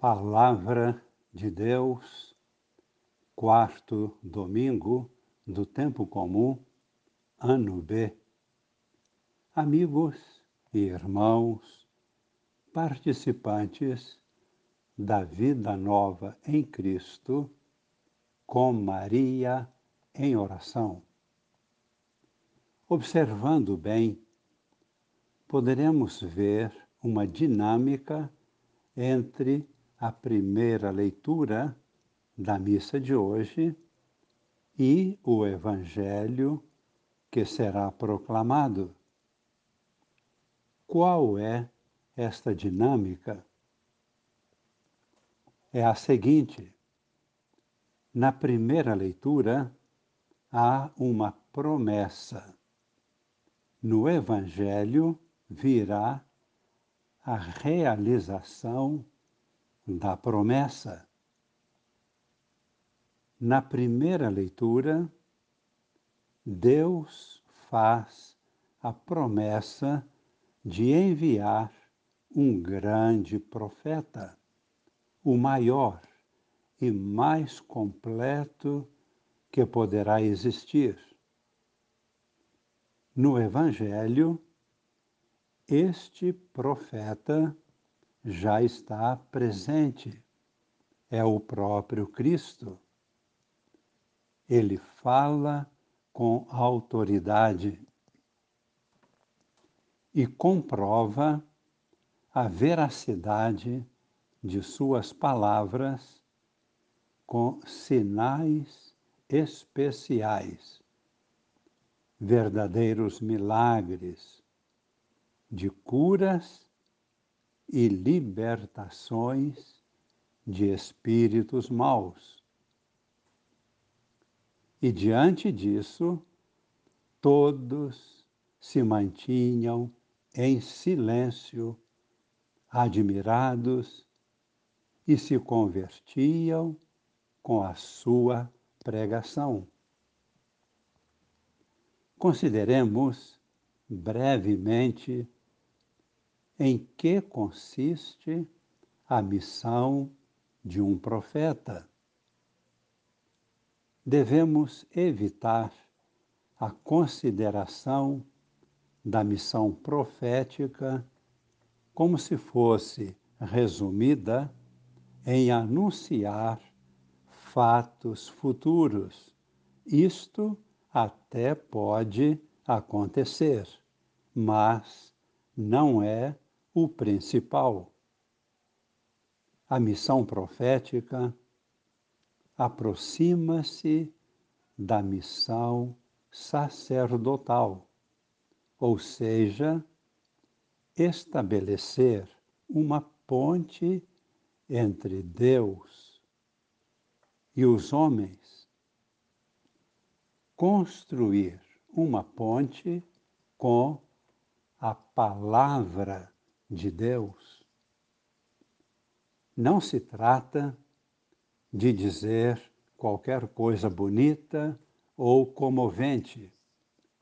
Palavra de Deus, quarto domingo do tempo comum, ano B. Amigos e irmãos, participantes da vida nova em Cristo, com Maria em oração. Observando bem, poderemos ver uma dinâmica entre a primeira leitura da missa de hoje e o Evangelho que será proclamado. Qual é esta dinâmica? É a seguinte: na primeira leitura, há uma promessa. No Evangelho virá a realização da promessa. Na primeira leitura, Deus faz a promessa de enviar um grande profeta, o maior e mais completo que poderá existir. No Evangelho, este profeta já está presente. É o próprio Cristo. Ele fala com autoridade e comprova a veracidade de suas palavras com sinais especiais, verdadeiros milagres de curas e libertações de espíritos maus. E diante disso, todos se mantinham em silêncio, admirados, e se convertiam com a sua pregação. Consideremos brevemente em que consiste a missão de um profeta. Devemos evitar a consideração da missão profética como se fosse resumida em anunciar fatos futuros. Isto até pode acontecer, mas não é o principal. A missão profética aproxima-se da missão sacerdotal, ou seja, estabelecer uma ponte entre Deus e os homens, construir uma ponte com a palavra de Deus, não se trata de dizer qualquer coisa bonita ou comovente.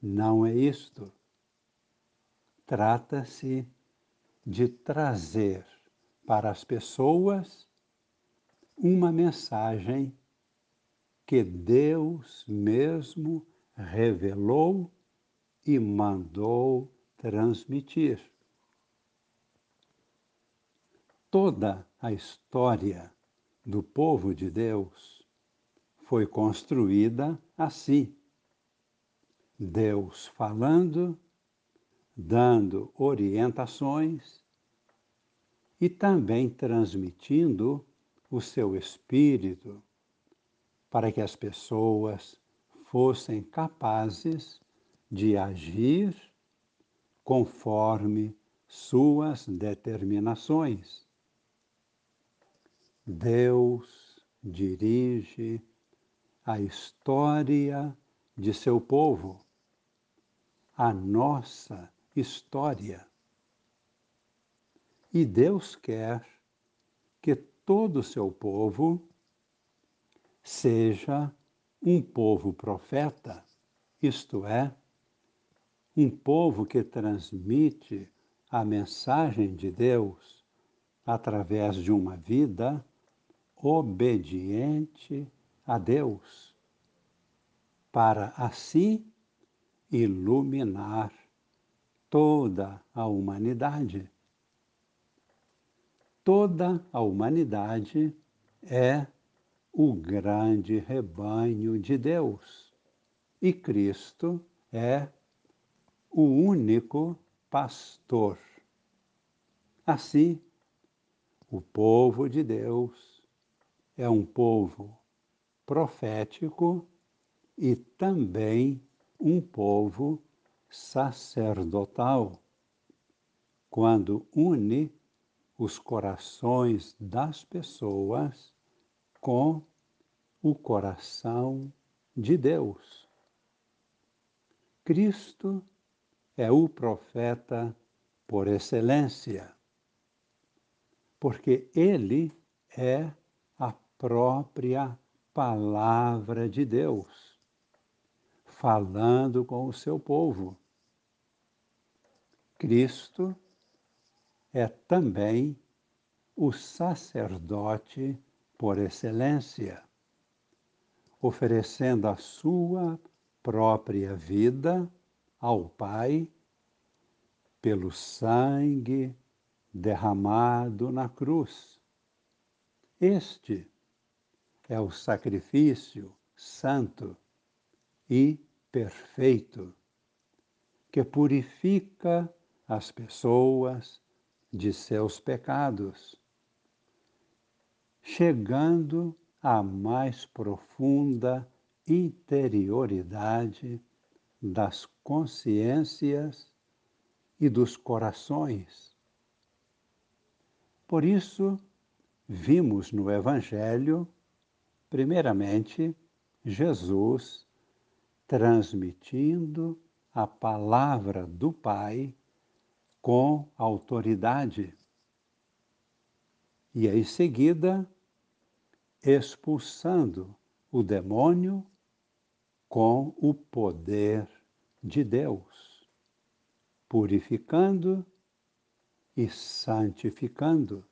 Não é isto. Trata-se de trazer para as pessoas uma mensagem que Deus mesmo revelou e mandou transmitir. Toda a história do povo de Deus foi construída assim. Deus falando, dando orientações e também transmitindo o seu espírito para que as pessoas fossem capazes de agir conforme suas determinações. Deus dirige a história de seu povo, a nossa história. E Deus quer que todo o seu povo seja um povo profeta, isto é, um povo que transmite a mensagem de Deus através de uma vida obediente a Deus, para assim iluminar toda a humanidade. Toda a humanidade é o grande rebanho de Deus e Cristo é o único pastor. Assim, o povo de Deus é um povo profético e também um povo sacerdotal, quando une os corações das pessoas com o coração de Deus. Cristo é o profeta por excelência, porque ele é própria palavra de Deus, falando com o seu povo. Cristo é também o sacerdote por excelência, oferecendo a sua própria vida ao Pai pelo sangue derramado na cruz. Este é o sacrifício santo e perfeito que purifica as pessoas de seus pecados, chegando à mais profunda interioridade das consciências e dos corações. Por isso, vimos no Evangelho, primeiramente, Jesus transmitindo a palavra do Pai com autoridade. E em seguida, expulsando o demônio com o poder de Deus, purificando e santificando.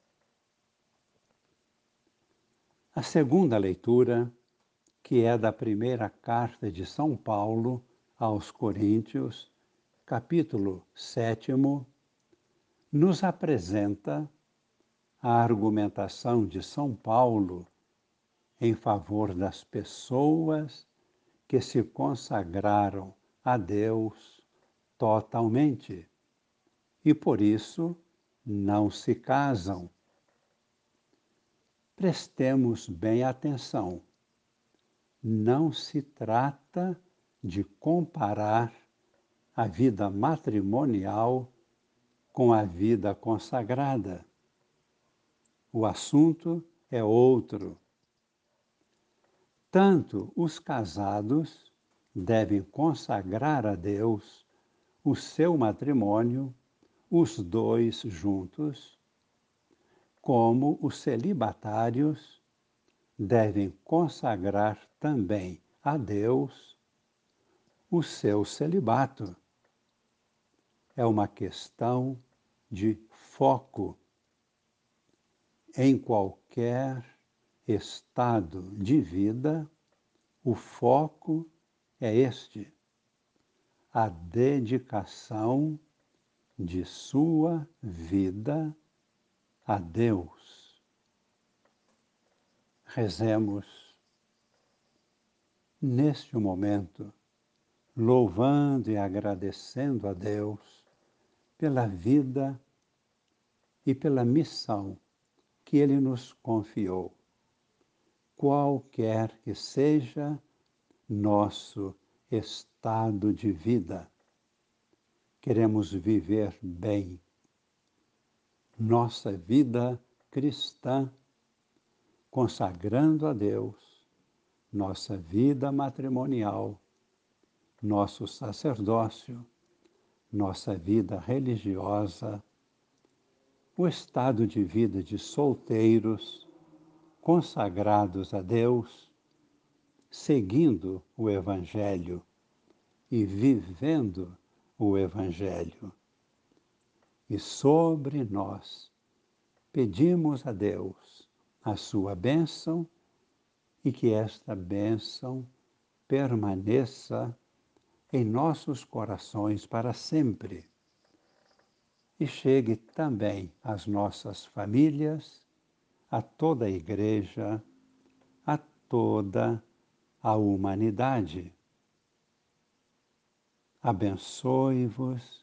A segunda leitura, que é da primeira carta de São Paulo aos Coríntios, capítulo 7, nos apresenta a argumentação de São Paulo em favor das pessoas que se consagraram a Deus totalmente e por isso não se casam. Prestemos bem atenção. Não se trata de comparar a vida matrimonial com a vida consagrada. O assunto é outro. Tanto os casados devem consagrar a Deus o seu matrimônio, os dois juntos, como os celibatários devem consagrar também a Deus o seu celibato. É uma questão de foco. Em qualquer estado de vida, o foco é este: a dedicação de sua vida a Deus. Rezemos neste momento, louvando e agradecendo a Deus pela vida e pela missão que Ele nos confiou qualquer que seja nosso estado de vida. Queremos viver bem nossa vida cristã, consagrando a Deus nossa vida matrimonial, nosso sacerdócio, nossa vida religiosa, o estado de vida de solteiros consagrados a Deus, seguindo o Evangelho e vivendo o Evangelho. E sobre nós, pedimos a Deus a sua bênção e que esta bênção permaneça em nossos corações para sempre e chegue também às nossas famílias, a toda a Igreja, a toda a humanidade. Abençoe-vos